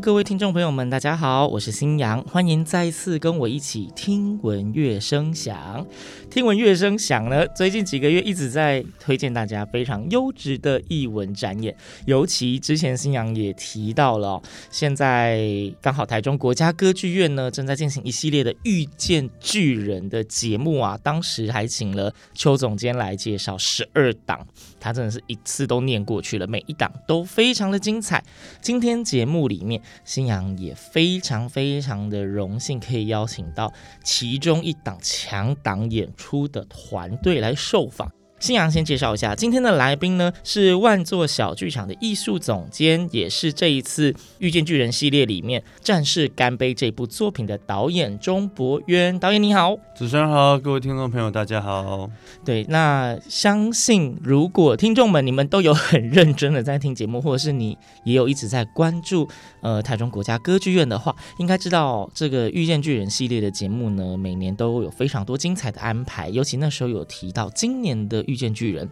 各位听众朋友们，大家好，我是新阳，欢迎再次跟我一起听闻乐声响。听闻乐声响呢，最近几个月一直在推荐大家非常优质的译文展演，尤其之前新阳也提到了、现在刚好台中国家歌剧院呢正在进行一系列的遇见巨人的节目啊，当时还请了邱总监来介绍十二档，他真的是一次都念过去了，每一档都非常的精彩。今天节目里面，新阳也非常非常的荣幸，可以邀请到其中一档强档演出的团队来受访。新阳先介绍一下，今天的来宾呢是万座小剧场的艺术总监，也是这一次《遇见巨人》系列里面《战士干杯》这部作品的导演钟博渊。导演你好。主持人好，各位听众朋友大家好。对，那相信如果听众们你们都有很认真的在听节目，或者是你也有一直在关注呃台中国家歌剧院的话，应该知道这个《遇见巨人》系列的节目呢，每年都有非常多精彩的安排。尤其那时候有提到今年的《遇见巨人》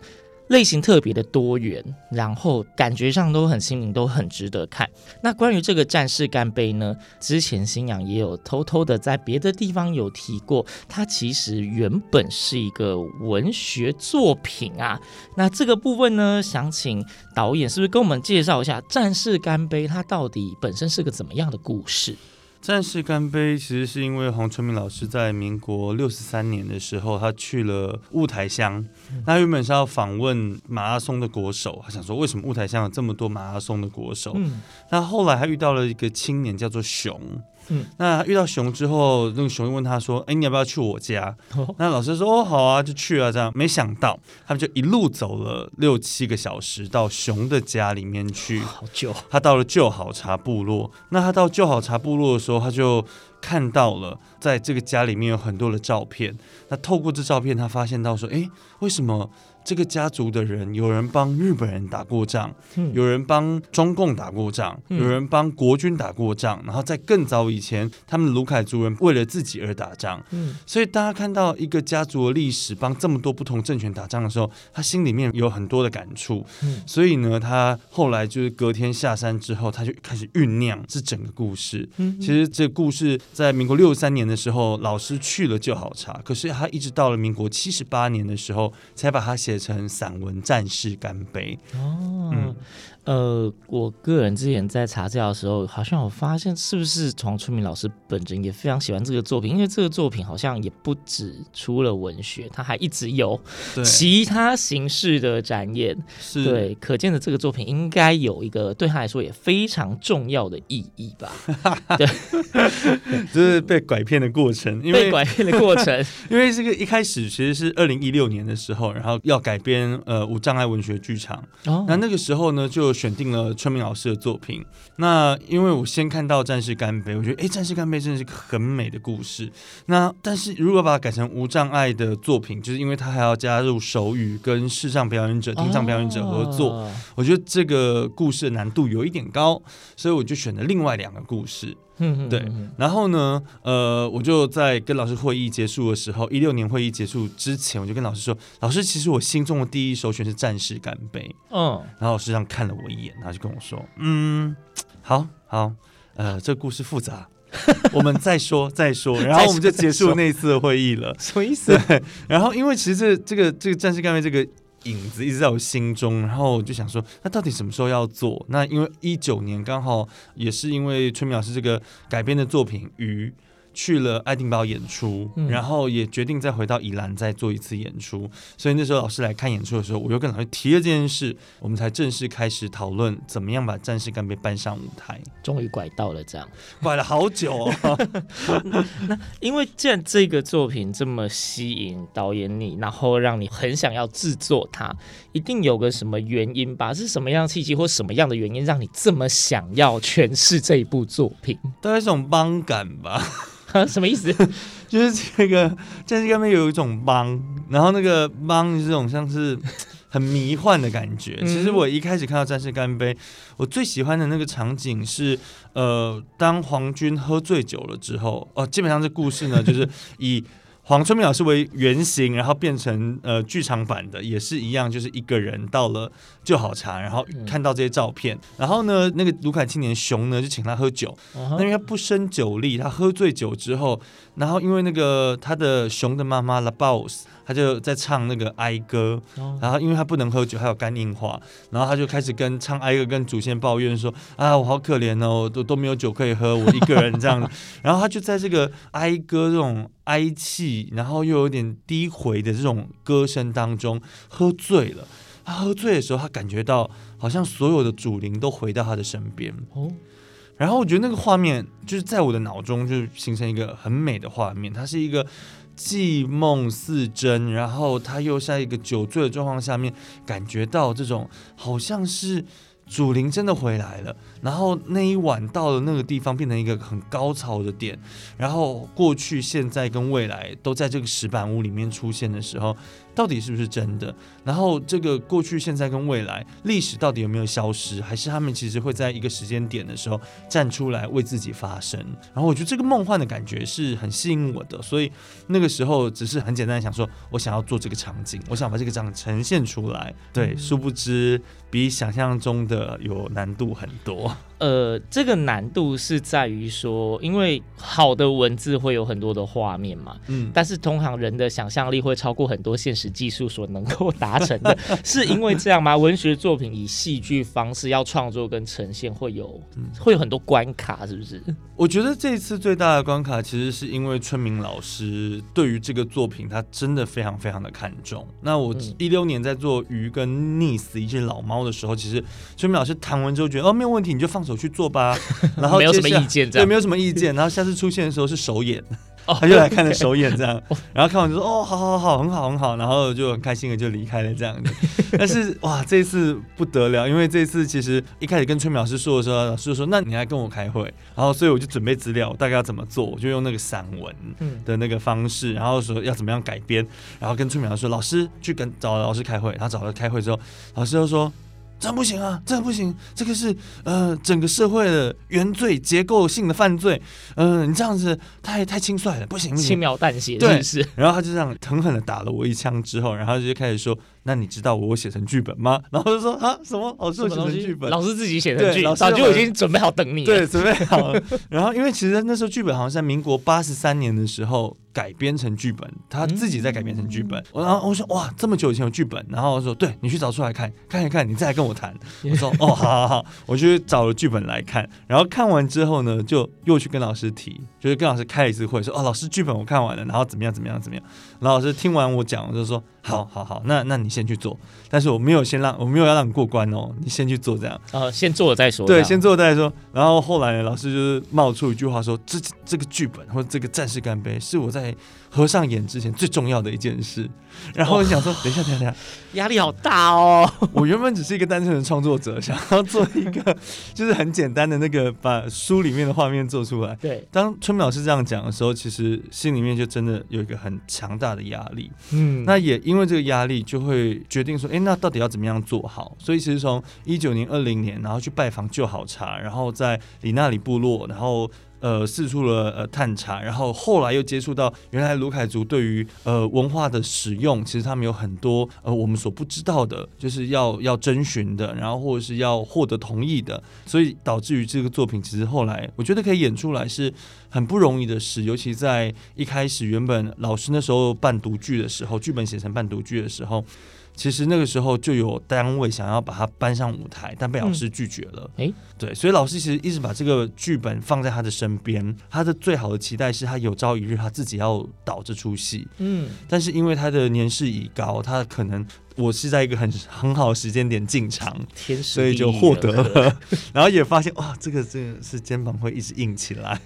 类型特别的多元，然后感觉上都很新颖，都很值得看。那关于这个战士干杯呢，之前新阳也有偷偷的在别的地方有提过，它其实原本是一个文学作品啊。那这个部分呢，想请导演是不是跟我们介绍一下《战士干杯》它到底本身是个怎么样的故事？战士干杯其实是因为黄春明老师在民国六十三年的时候，他去了雾台乡，那原本是要访问马拉松的国手，他想说为什么雾台乡有这么多马拉松的国手？嗯，那后来他遇到了一个青年叫做熊。嗯，那遇到熊之后，那个熊问他说：“哎，你要不要去我家？”哦 那老师说：“哦，好啊，就去啊。”这样，没想到他们就一路走了六七个小时到熊的家里面去。好久，他到了旧好茶部落。那他到旧好茶部落的时候，他就看到了在这个家里面有很多的照片。那透过这照片，他发现到说：“哎，为什么？”这个家族的人，有人帮日本人打过仗，嗯、有人帮中共打过仗，嗯、有人帮国军打过仗，然后在更早以前，他们卢凯族人为了自己而打仗。嗯，所以大家看到一个家族的历史，帮这么多不同政权打仗的时候，他心里面有很多的感触。嗯、所以呢，他后来就是隔天下山之后，他就开始酝酿这整个故事。嗯，其实这个故事在民国六十三年的时候，老师去了就好查，可是他一直到了民国七十八年的时候，才把它写成散文。战士干杯哦，嗯，呃，我个人之前在查资料的时候，好像我发现，是不是黄春明老师本人也非常喜欢这个作品？因为这个作品好像也不止出了文学，他还一直有其他形式的展演。是，对，可见的这个作品应该有一个对他来说也非常重要的意义吧？对，就是被拐骗的过程，因为被拐骗的过程，因为这个一开始其实是二零一六年的时候，然后要改编呃无障碍文学剧场，哦，那那个时候呢就选定了春明老师的作品。那因为我先看到《战士干杯》，我觉得哎，《战士干杯》真的是个很美的故事。那但是如果把它改成无障碍的作品，就是因为它还要加入手语跟视障表演者、听障表演者合作，哦、我觉得这个故事的难度有一点高，所以我就选了另外两个故事。嗯，对，然后呢，呃，我就在跟老师会议结束的时候，一六年会议结束之前，我就跟老师说，老师，其实我心中的第一首选是《战士干杯》。嗯，然后老师这样看了我一眼，然后就跟我说，嗯，好好，呃，这个故事复杂，我们再说 再说。然后我们就结束那一次的会议了。什么意思？对，然后因为其实这这个这个《战士干杯》这个。影子一直在我心中，然后我就想说，那到底什么时候要做？那因为一九年刚好也是因为春苗老师这个改编的作品《与》去了爱丁堡演出，嗯、然后也决定再回到宜兰再做一次演出。所以那时候老师来看演出的时候，我又跟老师提了这件事，我们才正式开始讨论怎么样把《战士干杯》搬上舞台。终于拐到了这样，拐了好久哦。那因为既然这个作品这么吸引导演你，然后让你很想要制作它，一定有个什么原因吧？是什么样的契机或什么样的原因让你这么想要诠释这一部作品？大概是种帮感吧。什么意思？就是这个《战士干杯》有一种帮，然后那个帮是这种像是。很迷幻的感觉。其实我一开始看到《战士干杯》，我最喜欢的那个场景是，呃，当皇军喝醉酒了之后，哦，基本上这故事呢，就是以。黄春明老师为原型，然后变成呃剧场版的，也是一样，就是一个人到了就好茶，然后看到这些照片，然后呢，那个卢凯青年熊呢就请他喝酒，那因为他不胜酒力，他喝醉酒之后，然后因为那个他的熊的妈妈 La Boss，他就在唱那个哀歌，然后因为他不能喝酒，还有肝硬化，然后他就开始跟唱哀歌跟祖先抱怨说啊，我好可怜哦，都都没有酒可以喝，我一个人这样，然后他就在这个哀歌这种。哀泣，然后又有点低回的这种歌声当中，喝醉了。他喝醉的时候，他感觉到好像所有的主灵都回到他的身边。哦，然后我觉得那个画面就是在我的脑中就形成一个很美的画面。它是一个既梦似真，然后他又在一个酒醉的状况下面，感觉到这种好像是。祖灵真的回来了，然后那一晚到了那个地方，变成一个很高潮的点，然后过去、现在跟未来都在这个石板屋里面出现的时候。到底是不是真的？然后这个过去、现在跟未来历史到底有没有消失？还是他们其实会在一个时间点的时候站出来为自己发声？然后我觉得这个梦幻的感觉是很吸引我的，所以那个时候只是很简单的想说，我想要做这个场景，我想把这个场景呈现出来。对，殊不知比想象中的有难度很多。呃，这个难度是在于说，因为好的文字会有很多的画面嘛，嗯，但是通常人的想象力会超过很多现实技术所能够达成的，是因为这样吗？文学作品以戏剧方式要创作跟呈现，会有会有很多关卡，是不是？我觉得这一次最大的关卡，其实是因为春明老师对于这个作品，他真的非常非常的看重。那我一六年在做鱼跟溺死一只老猫的时候，其实春明老师谈完之后觉得哦，没有问题，你就放手去做吧，然后没有什么意见，对，没有什么意见。然后下次出现的时候是首演。他就来看了首演这样，然后看完就说哦，好好好，很好很好，然后就很开心的就离开了这样子。但是哇，这一次不得了，因为这一次其实一开始跟崔明老师说的时候，老师就说那你来跟我开会，然后所以我就准备资料，大概要怎么做，我就用那个散文的那个方式，然后说要怎么样改编，然后跟崔明老师说，老师去跟找老师开会，然后找了开会之后，老师就说。这样不行啊，这样不行，这个是呃整个社会的原罪，结构性的犯罪，嗯、呃，你这样子太太轻率了，不行不行，轻描淡写，对，是。然后他就这样狠狠的打了我一枪之后，然后就开始说。那你知道我写成剧本吗？然后就说啊，什么老师写成剧本？老师自己写成剧本，早就已经准备好等你了。对，准备好了。然后因为其实那时候剧本好像在民国八十三年的时候改编成剧本，他自己在改编成剧本。嗯、然后我说哇，这么久以前有剧本？然后我说对，你去找出来看看一看，你再来跟我谈。我说哦，好好好，我去找了剧本来看。然后看完之后呢，就又去跟老师提，就是跟老师开一次会，说哦，老师剧本我看完了，然后怎么样怎么样怎么样。然后老师听完我讲，我就说。好好好，那那你先去做，但是我没有先让我没有要让你过关哦，你先去做这样。呃，先做了再说。对，先做了再说。然后后来老师就是冒出一句话说：“这这个剧本或者这个战士干杯是我在合上眼之前最重要的一件事。”然后我想说，等一下，等一下，压力好大哦。我原本只是一个单纯的创作者，想要做一个就是很简单的那个把书里面的画面做出来。对，当春明老师这样讲的时候，其实心里面就真的有一个很强大的压力。嗯，那也因为这个压力，就会决定说，哎，那到底要怎么样做好？所以其实从一九年、二零年，然后去拜访旧好茶，然后在里纳里部落，然后。呃，四处了呃探查，然后后来又接触到原来卢凯族对于呃文化的使用，其实他们有很多呃我们所不知道的，就是要要征询的，然后或者是要获得同意的，所以导致于这个作品其实后来我觉得可以演出来是很不容易的事，尤其在一开始原本老师那时候办读剧的时候，剧本写成办读剧的时候。其实那个时候就有单位想要把它搬上舞台，但被老师拒绝了。哎、嗯，对，所以老师其实一直把这个剧本放在他的身边，他的最好的期待是他有朝一日他自己要导这出戏。嗯，但是因为他的年事已高，他可能。我是在一个很很好的时间点进场，所以就获得了，然后也发现哇，这个这个是肩膀会一直硬起来。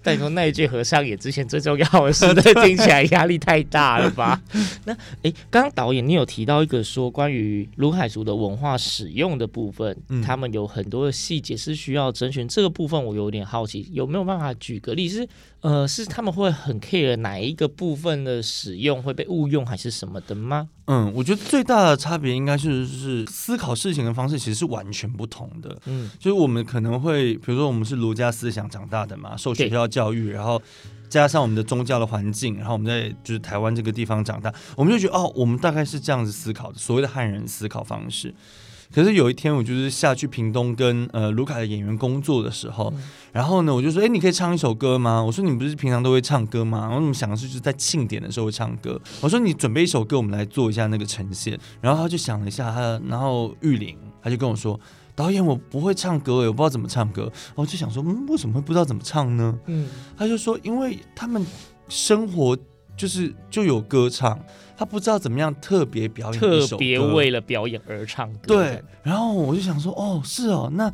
但你说那一句和尚也之前最重要的是，对，听起来压力太大了吧？那哎，刚刚导演你有提到一个说关于卢海族的文化使用的部分，嗯、他们有很多的细节是需要征询，这个部分我有点好奇，有没有办法举个例？是呃，是他们会很 care 哪一个部分的使用会被误用，还是什么的吗？嗯，我觉得最大的差别应该是是思考事情的方式其实是完全不同的。嗯，就是我们可能会，比如说我们是儒家思想长大的嘛，受学校教育，然后加上我们的宗教的环境，然后我们在就是台湾这个地方长大，我们就觉得哦，我们大概是这样子思考的，所谓的汉人思考方式。可是有一天，我就是下去屏东跟呃卢卡的演员工作的时候，嗯、然后呢，我就说：“哎，你可以唱一首歌吗？”我说：“你不是平常都会唱歌吗？”我怎么想的是就是在庆典的时候会唱歌。我说：“你准备一首歌，我们来做一下那个呈现。”然后他就想了一下，他然后玉玲他就跟我说：“导演，我不会唱歌，我不知道怎么唱歌。”我就想说：“嗯，为什么会不知道怎么唱呢？”嗯，他就说：“因为他们生活就是就有歌唱。”他不知道怎么样特别表演，特别为了表演而唱歌。对，然后我就想说，哦，是哦，那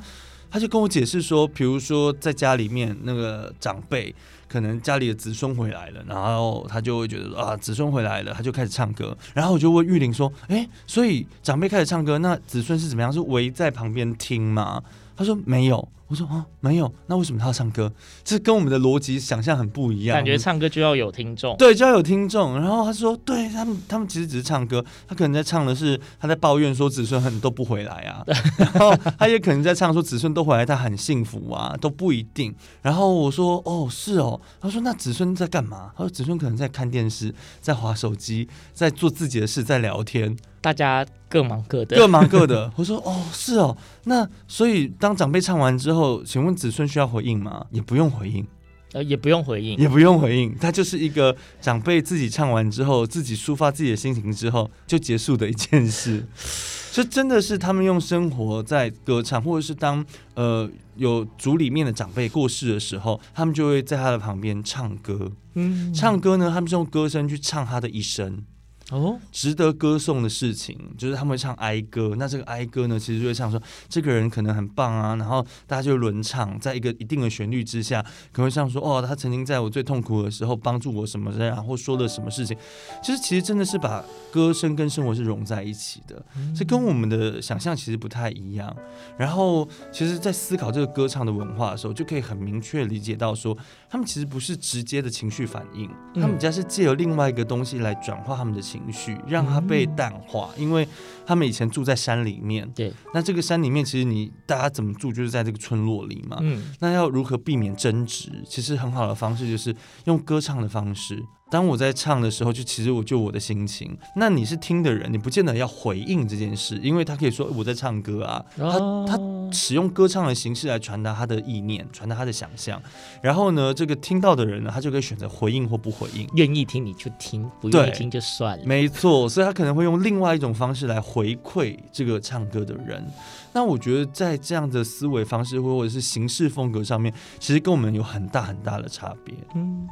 他就跟我解释说，比如说在家里面那个长辈，可能家里的子孙回来了，然后他就会觉得啊，子孙回来了，他就开始唱歌。然后我就问玉玲说，哎，所以长辈开始唱歌，那子孙是怎么样？是围在旁边听吗？他说没有。我说啊，没有，那为什么他要唱歌？这跟我们的逻辑想象很不一样。感觉唱歌就要有听众，对，就要有听众。然后他说，对他们，他们其实只是唱歌，他可能在唱的是他在抱怨说子孙很都不回来啊。然后他也可能在唱说子孙都回来，他很幸福啊，都不一定。然后我说，哦，是哦。他说，那子孙在干嘛？他说，子孙可能在看电视，在划手机，在做自己的事，在聊天。大家各忙各的，各忙各的。我说哦，是哦，那所以当长辈唱完之后，请问子孙需要回应吗？也不用回应，呃，也不用回应，也不用回应。他就是一个长辈自己唱完之后，自己抒发自己的心情之后就结束的一件事。这真的是他们用生活在歌唱，或者是当呃有族里面的长辈过世的时候，他们就会在他的旁边唱歌。嗯，唱歌呢，他们是用歌声去唱他的一生。哦，值得歌颂的事情就是他们会唱哀歌。那这个哀歌呢，其实就会唱说这个人可能很棒啊，然后大家就轮唱，在一个一定的旋律之下，可能会唱说哦，他曾经在我最痛苦的时候帮助我什么的，然后说了什么事情。其实其实真的是把歌声跟生活是融在一起的，这跟我们的想象其实不太一样。然后其实，在思考这个歌唱的文化的时候，就可以很明确理解到说，他们其实不是直接的情绪反应，他们家是借由另外一个东西来转化他们的情绪。情绪让它被淡化，因为他们以前住在山里面。对，那这个山里面其实你大家怎么住，就是在这个村落里嘛。嗯，那要如何避免争执？其实很好的方式就是用歌唱的方式。当我在唱的时候，就其实我就我的心情。那你是听的人，你不见得要回应这件事，因为他可以说我在唱歌啊。他他使用歌唱的形式来传达他的意念，传达他的想象。然后呢，这个听到的人呢，他就可以选择回应或不回应。愿意听你就听，不愿意听就算了。没错，所以他可能会用另外一种方式来回馈这个唱歌的人。那我觉得在这样的思维方式或者是形式风格上面，其实跟我们有很大很大的差别。嗯。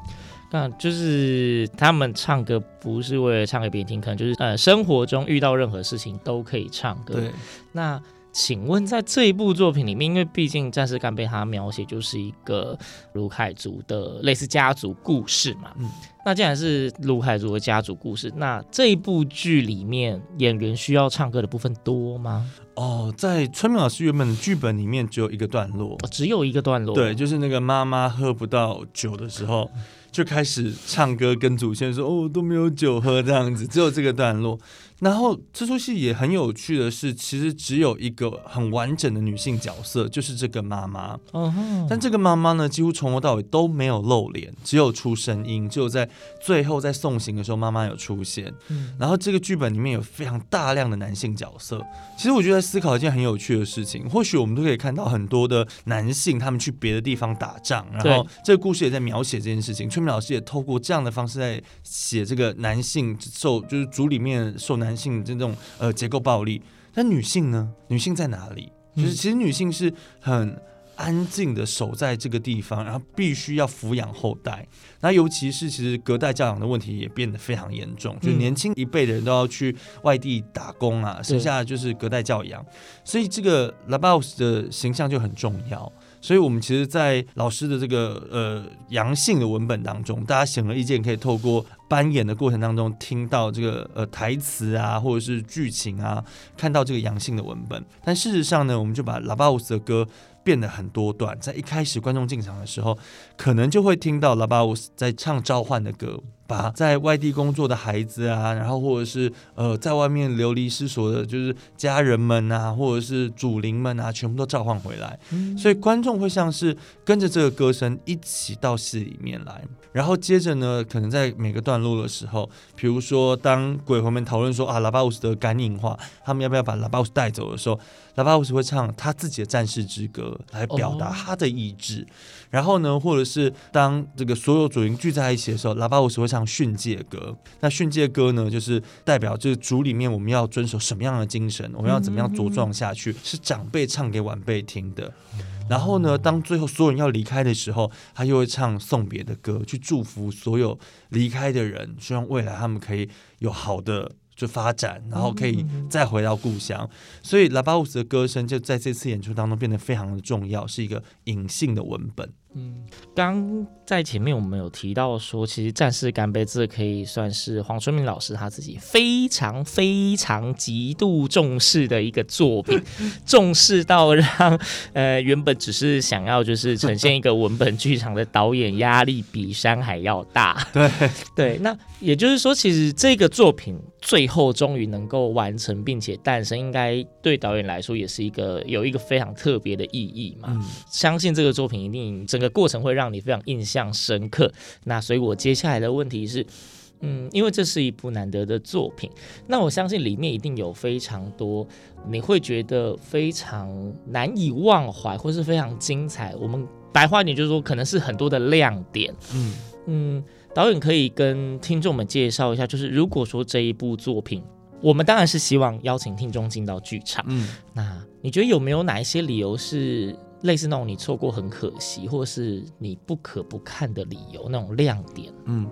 那就是他们唱歌不是为了唱给别人听，可能就是呃生活中遇到任何事情都可以唱歌。对。那请问在这一部作品里面，因为毕竟《战士干杯》它描写就是一个卢凯族的类似家族故事嘛。嗯。那既然是卢凯族的家族故事，那这一部剧里面演员需要唱歌的部分多吗？哦，在春明老师原本的剧本里面只有一个段落，哦，只有一个段落。对，就是那个妈妈喝不到酒的时候。就开始唱歌，跟祖先说：“哦，都没有酒喝，这样子，只有这个段落。”然后这出戏也很有趣的是，其实只有一个很完整的女性角色，就是这个妈妈。Uh huh. 但这个妈妈呢，几乎从头到尾都没有露脸，只有出声音，只有在最后在送行的时候，妈妈有出现。嗯、然后这个剧本里面有非常大量的男性角色。其实我觉得在思考一件很有趣的事情，或许我们都可以看到很多的男性，他们去别的地方打仗，然后这个故事也在描写这件事情。崔明老师也透过这样的方式在写这个男性受就是组里面受男性这种呃结构暴力，但女性呢？女性在哪里？就是其实女性是很。安静的守在这个地方，然后必须要抚养后代。那尤其是其实隔代教养的问题也变得非常严重，嗯、就年轻一辈的人都要去外地打工啊，剩下的就是隔代教养。所以这个拉巴乌斯的形象就很重要。所以我们其实，在老师的这个呃阳性的文本当中，大家显而易见可以透过扮演的过程当中听到这个呃台词啊，或者是剧情啊，看到这个阳性的文本。但事实上呢，我们就把拉巴乌斯的歌。变得很多段，在一开始观众进场的时候，可能就会听到拉巴乌斯在唱召唤的歌，把在外地工作的孩子啊，然后或者是呃在外面流离失所的，就是家人们啊，或者是祖灵们啊，全部都召唤回来。嗯。所以观众会像是跟着这个歌声一起到戏里面来，然后接着呢，可能在每个段落的时候，比如说当鬼魂们讨论说啊，拉巴乌斯的感应化，他们要不要把拉巴乌斯带走的时候，拉巴乌斯会唱他自己的战士之歌。来表达他的意志，然后呢，或者是当这个所有主灵聚在一起的时候，喇叭我是会唱训诫歌。那训诫歌呢，就是代表这个族里面我们要遵守什么样的精神，我们要怎么样茁壮下去，是长辈唱给晚辈听的。然后呢，当最后所有人要离开的时候，他又会唱送别的歌，去祝福所有离开的人，希望未来他们可以有好的。就发展，然后可以再回到故乡，所以拉巴乌斯的歌声就在这次演出当中变得非常的重要，是一个隐性的文本。嗯，刚在前面我们有提到说，其实《战士干杯》这可以算是黄春明老师他自己非常非常极度重视的一个作品，重视到让呃原本只是想要就是呈现一个文本剧场的导演压力比山还要大。对 对，那也就是说，其实这个作品最后终于能够完成并且诞生，应该对导演来说也是一个有一个非常特别的意义嘛。嗯，相信这个作品一定这个过程会让你非常印象深刻。那所以，我接下来的问题是，嗯，因为这是一部难得的作品，那我相信里面一定有非常多你会觉得非常难以忘怀，或是非常精彩。我们白话一点就是说，可能是很多的亮点。嗯嗯，导演可以跟听众们介绍一下，就是如果说这一部作品，我们当然是希望邀请听众进到剧场。嗯，那你觉得有没有哪一些理由是？类似那种你错过很可惜，或是你不可不看的理由，那种亮点。嗯，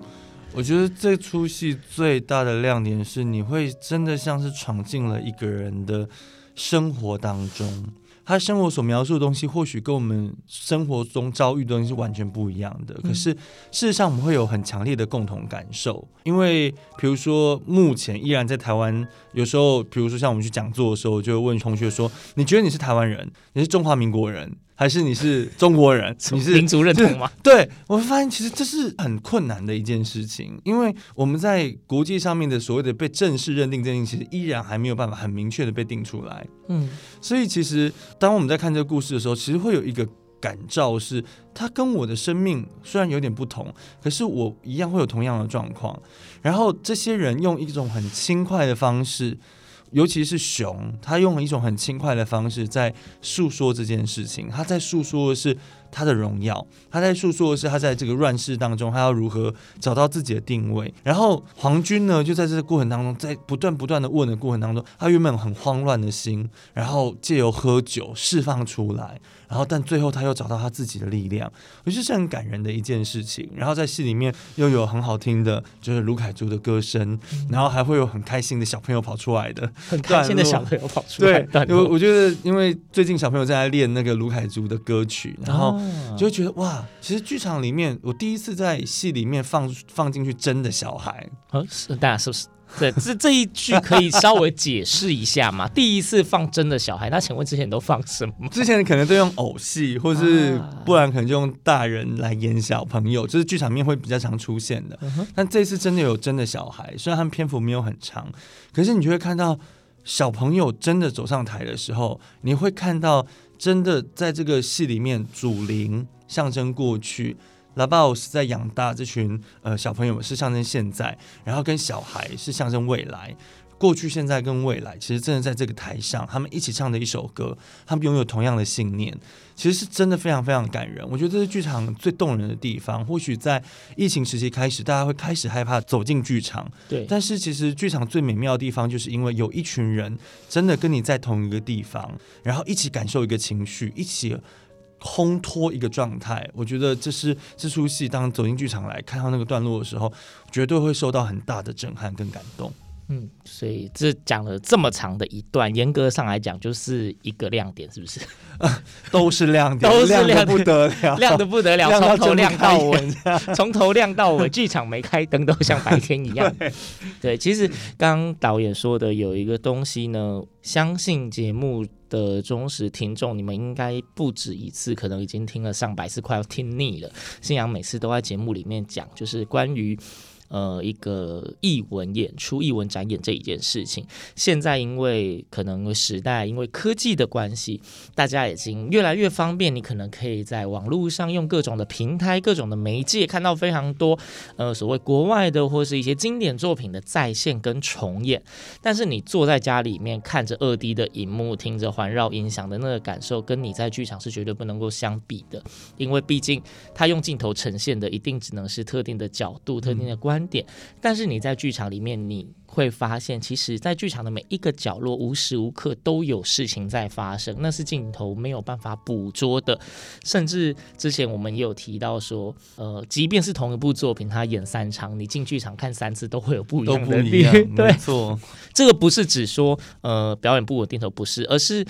我觉得这出戏最大的亮点是，你会真的像是闯进了一个人的生活当中。他生活所描述的东西，或许跟我们生活中遭遇的东西是完全不一样的。可是事实上，我们会有很强烈的共同感受，因为比如说，目前依然在台湾，有时候，比如说像我们去讲座的时候，就会问同学说：“你觉得你是台湾人？你是中华民国人？”还是你是中国人？你是民族认同吗？对，我会发现，其实这是很困难的一件事情，因为我们在国际上面的所谓的被正式认定这件事情，其实依然还没有办法很明确的被定出来。嗯，所以其实当我们在看这个故事的时候，其实会有一个感召，是它跟我的生命虽然有点不同，可是我一样会有同样的状况。然后这些人用一种很轻快的方式。尤其是熊，他用了一种很轻快的方式在诉说这件事情。他在诉说的是他的荣耀，他在诉说的是他在这个乱世当中，他要如何找到自己的定位。然后黄军呢，就在这个过程当中，在不断不断的问的过程当中，他原本很慌乱的心，然后借由喝酒释放出来。然后，但最后他又找到他自己的力量，我觉得是很感人的一件事情。然后在戏里面又有很好听的，就是卢凯珠的歌声，嗯、然后还会有很开心的小朋友跑出来的，很开心的小朋友跑出来。对，我我觉得，因为最近小朋友在练那个卢凯珠的歌曲，然后就会觉得哇，其实剧场里面我第一次在戏里面放放进去真的小孩，是大家是不是？对，这这一句可以稍微解释一下吗？第一次放真的小孩，那请问之前都放什么？之前可能都用偶戏，或是不然可能就用大人来演小朋友，就是剧场面会比较常出现的。但这次真的有真的小孩，虽然他们篇幅没有很长，可是你就会看到小朋友真的走上台的时候，你会看到真的在这个戏里面，祖灵象征过去。拉巴欧是在养大这群呃小朋友们，是象征现在，然后跟小孩是象征未来。过去、现在跟未来，其实真的在这个台上，他们一起唱的一首歌，他们拥有同样的信念，其实是真的非常非常感人。我觉得这是剧场最动人的地方。或许在疫情时期开始，大家会开始害怕走进剧场，对。但是其实剧场最美妙的地方，就是因为有一群人真的跟你在同一个地方，然后一起感受一个情绪，一起烘托一个状态。我觉得这是这出戏当走进剧场来看到那个段落的时候，绝对会受到很大的震撼跟感动。嗯，所以这讲了这么长的一段，严格上来讲就是一个亮点，是不是？都是亮点，都是亮的不得了，亮的不得了，从头亮到尾，从头亮到尾，剧场没开灯都像白天一样。对，对，其实刚刚导演说的有一个东西呢，相信节目的忠实听众，你们应该不止一次，可能已经听了上百次，快要听腻了。信仰每次都在节目里面讲，就是关于。呃，一个艺文演出、艺文展演这一件事情，现在因为可能时代，因为科技的关系，大家已经越来越方便。你可能可以在网络上用各种的平台、各种的媒介，看到非常多呃所谓国外的或是一些经典作品的再现跟重演。但是你坐在家里面看着二 D 的荧幕，听着环绕音响的那个感受，跟你在剧场是绝对不能够相比的。因为毕竟它用镜头呈现的，一定只能是特定的角度、特定的观。观点，但是你在剧场里面，你会发现，其实，在剧场的每一个角落，无时无刻都有事情在发生，那是镜头没有办法捕捉的。甚至之前我们也有提到说，呃，即便是同一部作品，他演三场，你进剧场看三次都会有不一样的地方。对，没错，这个不是只说呃表演不稳定头不是，而是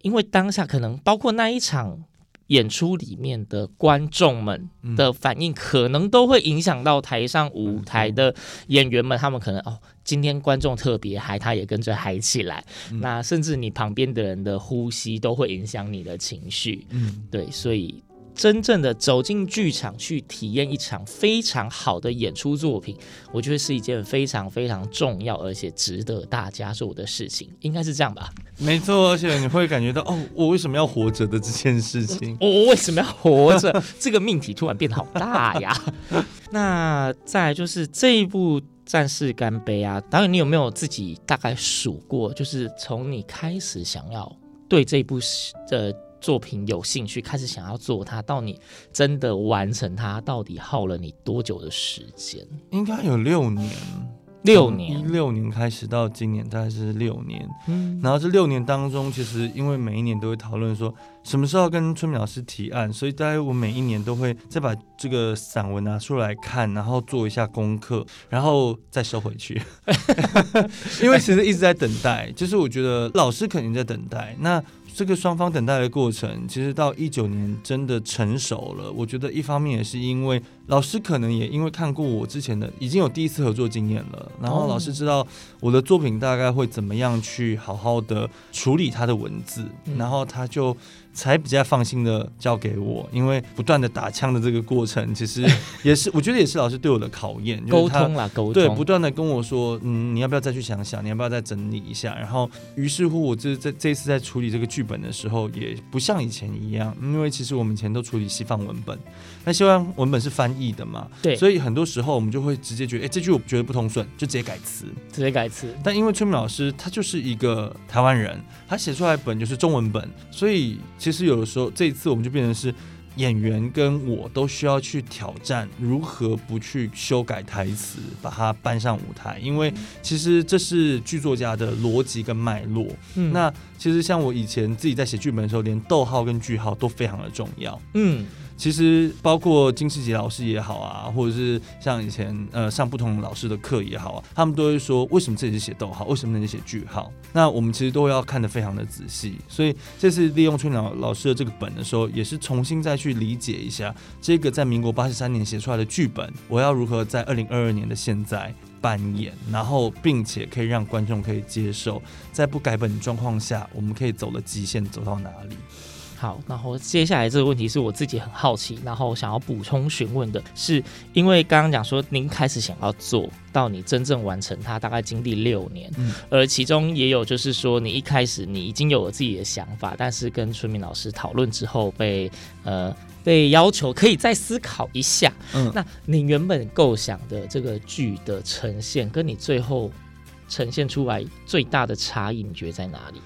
因为当下可能包括那一场。演出里面的观众们的反应，可能都会影响到台上舞台的演员们。他们可能哦，今天观众特别嗨，他也跟着嗨起来。那甚至你旁边的人的呼吸都会影响你的情绪。嗯，对，所以。真正的走进剧场去体验一场非常好的演出作品，我觉得是一件非常非常重要而且值得大家做的事情，应该是这样吧？没错，而且你会感觉到哦，我为什么要活着的这件事情，我我为什么要活着？这个命题突然变得好大呀！那再来就是这一部《战士干杯》啊，导演，你有没有自己大概数过？就是从你开始想要对这部的。作品有兴趣，开始想要做它，到你真的完成它，到底耗了你多久的时间？应该有六年，六年，一六年开始到今年大概是六年。嗯，然后这六年当中，其实因为每一年都会讨论说什么时候跟春明老师提案，所以大概我每一年都会再把这个散文拿出来看，然后做一下功课，然后再收回去。因为其实一直在等待，就是我觉得老师肯定在等待。那这个双方等待的过程，其实到一九年真的成熟了。我觉得一方面也是因为老师可能也因为看过我之前的，已经有第一次合作经验了，然后老师知道我的作品大概会怎么样去好好的处理他的文字，然后他就。才比较放心的交给我，因为不断的打枪的这个过程，其实也是我觉得也是老师对我的考验，沟通啦，沟通，对，不断的跟我说，嗯，你要不要再去想想，你要不要再整理一下？然后，于是乎，我这这这一次在处理这个剧本的时候，也不像以前一样，因为其实我们以前都处理西方文本，那希望文本是翻译的嘛，对，所以很多时候我们就会直接觉得，哎，这句我觉得不通顺，就直接改词，直接改词。但因为崔明老师他就是一个台湾人，他写出来本就是中文本，所以其实有的时候。这一次我们就变成是演员跟我都需要去挑战如何不去修改台词，把它搬上舞台，因为其实这是剧作家的逻辑跟脉络。嗯，那其实像我以前自己在写剧本的时候，连逗号跟句号都非常的重要。嗯。其实包括金士杰老师也好啊，或者是像以前呃上不同老师的课也好啊，他们都会说，为什么这里是写逗号，为什么那里写句号？那我们其实都要看得非常的仔细。所以这次利用春鸟老师的这个本的时候，也是重新再去理解一下这个在民国八十三年写出来的剧本，我要如何在二零二二年的现在扮演，然后并且可以让观众可以接受，在不改本的状况下，我们可以走的极限走到哪里？好，然后接下来这个问题是我自己很好奇，然后想要补充询问的是，因为刚刚讲说您开始想要做到你真正完成它，大概经历六年，嗯，而其中也有就是说你一开始你已经有了自己的想法，但是跟春明老师讨论之后被呃被要求可以再思考一下。嗯，那你原本构想的这个剧的呈现，跟你最后呈现出来最大的差异，你觉得在哪里？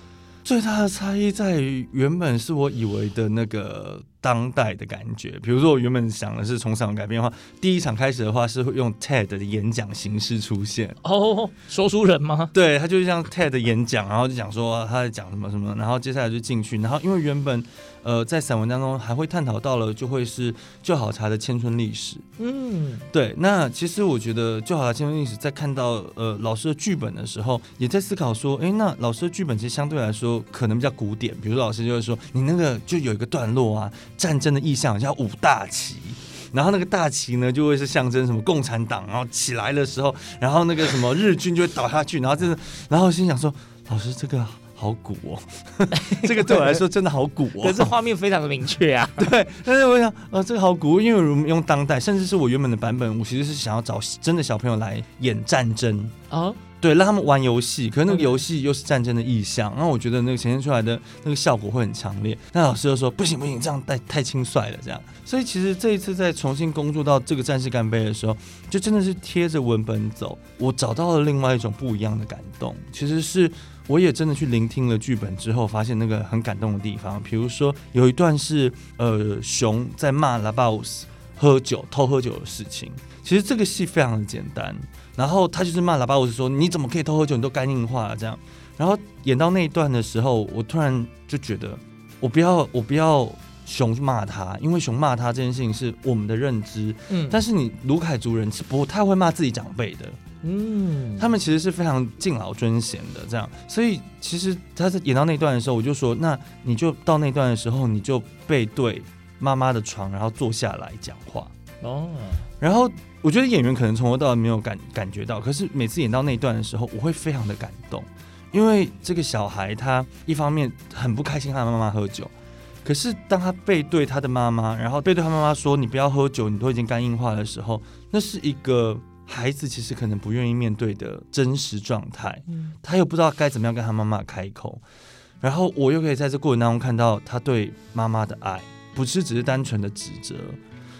最大的差异在于，原本是我以为的那个。当代的感觉，比如说我原本想的是从小改编的话，第一场开始的话是会用 TED 的演讲形式出现哦，说书人吗？对，他就是像 TED 的演讲，然后就讲说他在讲什么什么，然后接下来就进去，然后因为原本呃在散文当中还会探讨到了，就会是旧好茶的千春历史，嗯，对，那其实我觉得旧好茶千春历史在看到呃老师的剧本的时候，也在思考说，哎，那老师的剧本其实相对来说可能比较古典，比如说老师就会说，你那个就有一个段落啊。战争的意象叫五大旗，然后那个大旗呢就会是象征什么共产党，然后起来的时候，然后那个什么日军就会倒下去，然后真的，然后心想说，老师这个好古哦，这个对我来说真的好古哦，可是画面非常的明确啊，对，但是我想，呃，这个好古，因为我们用当代，甚至是我原本的版本，我其实是想要找真的小朋友来演战争。啊。对，让他们玩游戏，可是那个游戏又是战争的意象，然后我觉得那个呈现出来的那个效果会很强烈。那老师就说不行不行，这样太太轻率了，这样。所以其实这一次在重新工作到这个战士干杯的时候，就真的是贴着文本走，我找到了另外一种不一样的感动。其实是我也真的去聆听了剧本之后，发现那个很感动的地方。比如说有一段是呃熊在骂拉巴乌斯喝酒偷喝酒的事情，其实这个戏非常的简单。然后他就是骂喇叭，我是说你怎么可以偷喝酒？你都肝硬化了这样。然后演到那一段的时候，我突然就觉得，我不要，我不要熊骂他，因为熊骂他这件事情是我们的认知。嗯。但是你卢凯族人是不太会骂自己长辈的。嗯。他们其实是非常敬老尊贤的这样。所以其实他在演到那段的时候，我就说，那你就到那段的时候，你就背对妈妈的床，然后坐下来讲话。哦。然后。我觉得演员可能从头到尾没有感感觉到，可是每次演到那一段的时候，我会非常的感动，因为这个小孩他一方面很不开心他的妈妈喝酒，可是当他背对他的妈妈，然后背对他妈妈说“你不要喝酒，你都已经肝硬化”的时候，那是一个孩子其实可能不愿意面对的真实状态，他又不知道该怎么样跟他妈妈开口，然后我又可以在这过程当中看到他对妈妈的爱，不是只是单纯的指责。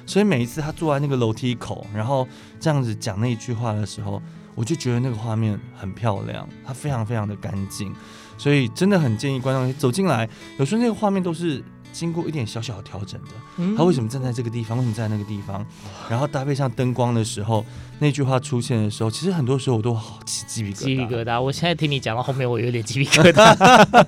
所以每一次他坐在那个楼梯口，然后这样子讲那一句话的时候，我就觉得那个画面很漂亮，它非常非常的干净，所以真的很建议观众走进来。有时候那个画面都是。经过一点小小的调整的，他为什么站在这个地方？为什么站在那个地方？然后搭配上灯光的时候，那句话出现的时候，其实很多时候我都好起鸡皮疙瘩。鸡皮疙瘩！我现在听你讲到后面，我有点鸡皮疙瘩。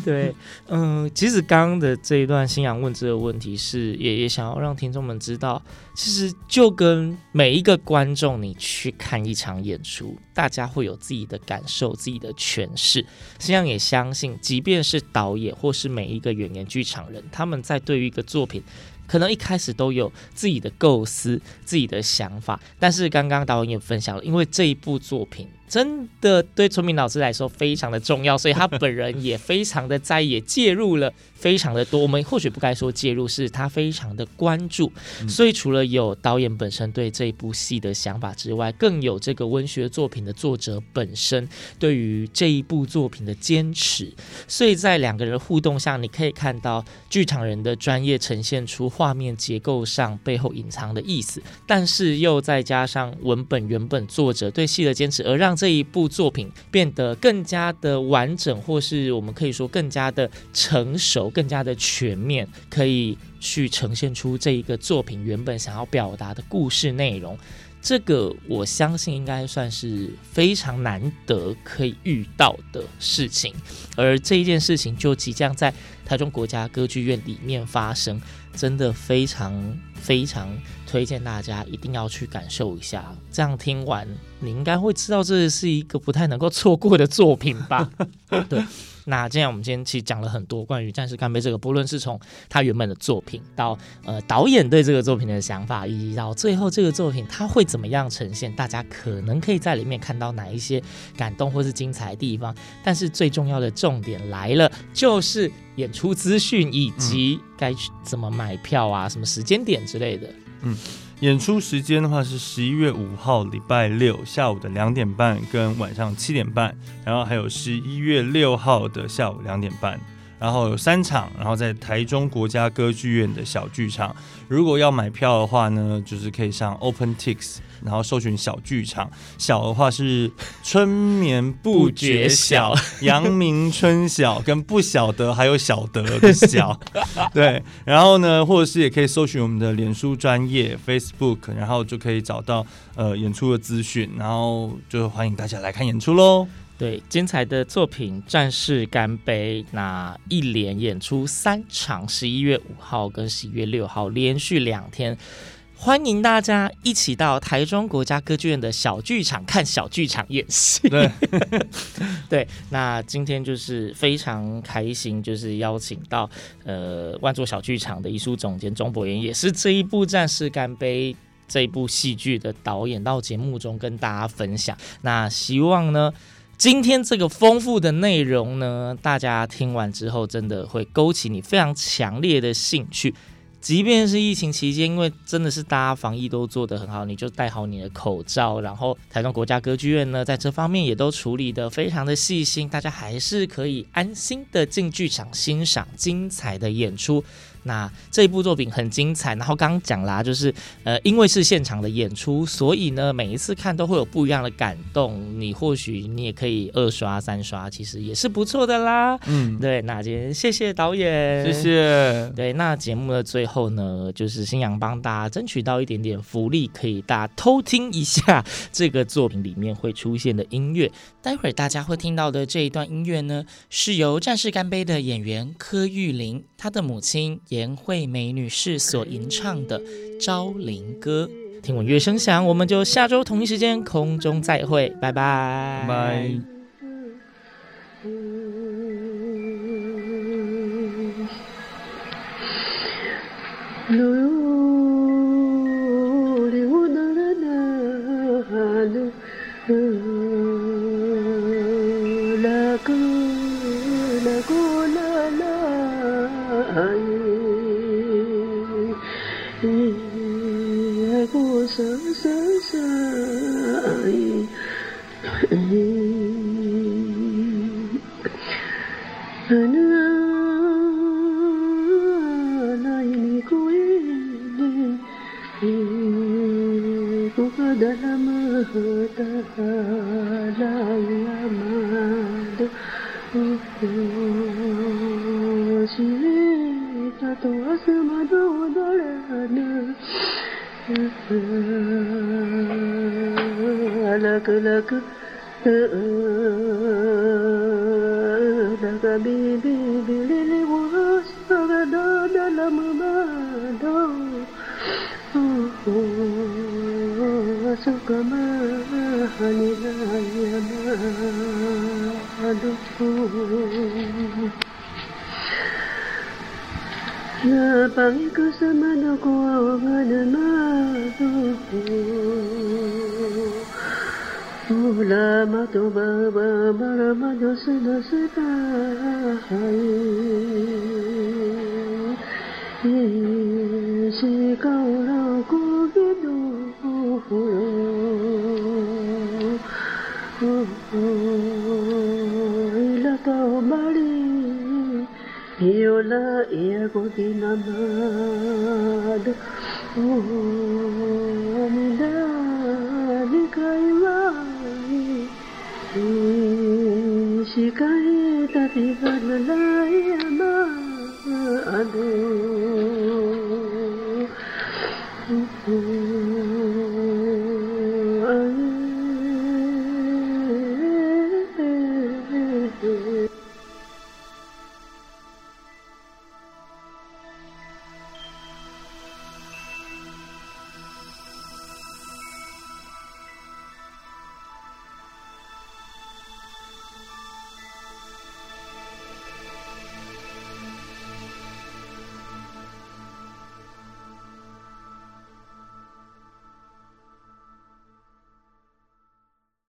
对，嗯，其实刚刚的这一段新阳问这个问题是，也也想要让听众们知道，其实就跟每一个观众，你去看一场演出，大家会有自己的感受、自己的诠释。新阳也相信，即便是导演或是每一个演员、剧场人。他们在对于一个作品，可能一开始都有自己的构思、自己的想法，但是刚刚导演也分享了，因为这一部作品。真的对春明老师来说非常的重要，所以他本人也非常的在意，也介入了非常的多。我们或许不该说介入，是他非常的关注。所以除了有导演本身对这一部戏的想法之外，更有这个文学作品的作者本身对于这一部作品的坚持。所以在两个人互动下，你可以看到剧场人的专业呈现出画面结构上背后隐藏的意思，但是又再加上文本原本作者对戏的坚持，而让这一部作品变得更加的完整，或是我们可以说更加的成熟、更加的全面，可以去呈现出这一个作品原本想要表达的故事内容。这个我相信应该算是非常难得可以遇到的事情，而这一件事情就即将在台中国家歌剧院里面发生。真的非常非常推荐大家一定要去感受一下，这样听完你应该会知道这是一个不太能够错过的作品吧？对。那这样我们今天其实讲了很多关于《战士干杯》这个，不论是从他原本的作品到呃导演对这个作品的想法，以及到最后这个作品他会怎么样呈现，大家可能可以在里面看到哪一些感动或是精彩的地方。但是最重要的重点来了，就是。演出资讯以及该怎么买票啊，什么时间点之类的。嗯，演出时间的话是十一月五号礼拜六下午的两点半跟晚上七点半，然后还有十一月六号的下午两点半。然后有三场，然后在台中国家歌剧院的小剧场。如果要买票的话呢，就是可以上 OpenTix，然后搜寻小剧场。小的话是春眠不觉晓，阳明春晓，跟不晓得还有晓得的晓。对，然后呢，或者是也可以搜寻我们的脸书专业 Facebook，然后就可以找到呃演出的资讯，然后就欢迎大家来看演出喽。对，精彩的作品《战士干杯》，那一连演出三场，十一月五号跟十一月六号连续两天，欢迎大家一起到台中国家歌剧院的小剧场看小剧场演戏。对，对，那今天就是非常开心，就是邀请到呃万座小剧场的艺术总监钟博言，也是这一部《战士干杯》这一部戏剧的导演，到节目中跟大家分享。那希望呢，今天这个丰富的内容呢，大家听完之后，真的会勾起你非常强烈的兴趣。即便是疫情期间，因为真的是大家防疫都做得很好，你就戴好你的口罩。然后台中国家歌剧院呢，在这方面也都处理得非常的细心，大家还是可以安心的进剧场欣赏精彩的演出。那这一部作品很精彩，然后刚刚讲啦，就是呃，因为是现场的演出，所以呢，每一次看都会有不一样的感动。你或许你也可以二刷三刷，其实也是不错的啦。嗯，对，那今天谢谢导演，谢谢。对，那节目的最后呢，就是新阳帮大家争取到一点点福利，可以大家偷听一下这个作品里面会出现的音乐。待会儿大家会听到的这一段音乐呢，是由《战士干杯》的演员柯玉玲，她的母亲颜惠美女士所吟唱的《昭陵歌》。听闻乐声响，我们就下周同一时间空中再会，拜拜。拜。ोदलमहोदलायमाद तत्त्वसमदोदलन अलग अलग लग बीबी சுகமானிதாய பவிக்கு சமது கோவனமாது மூலமது பரமது சுதசுதாய் يغدي العباد ومن ذلك إمامي شكايتك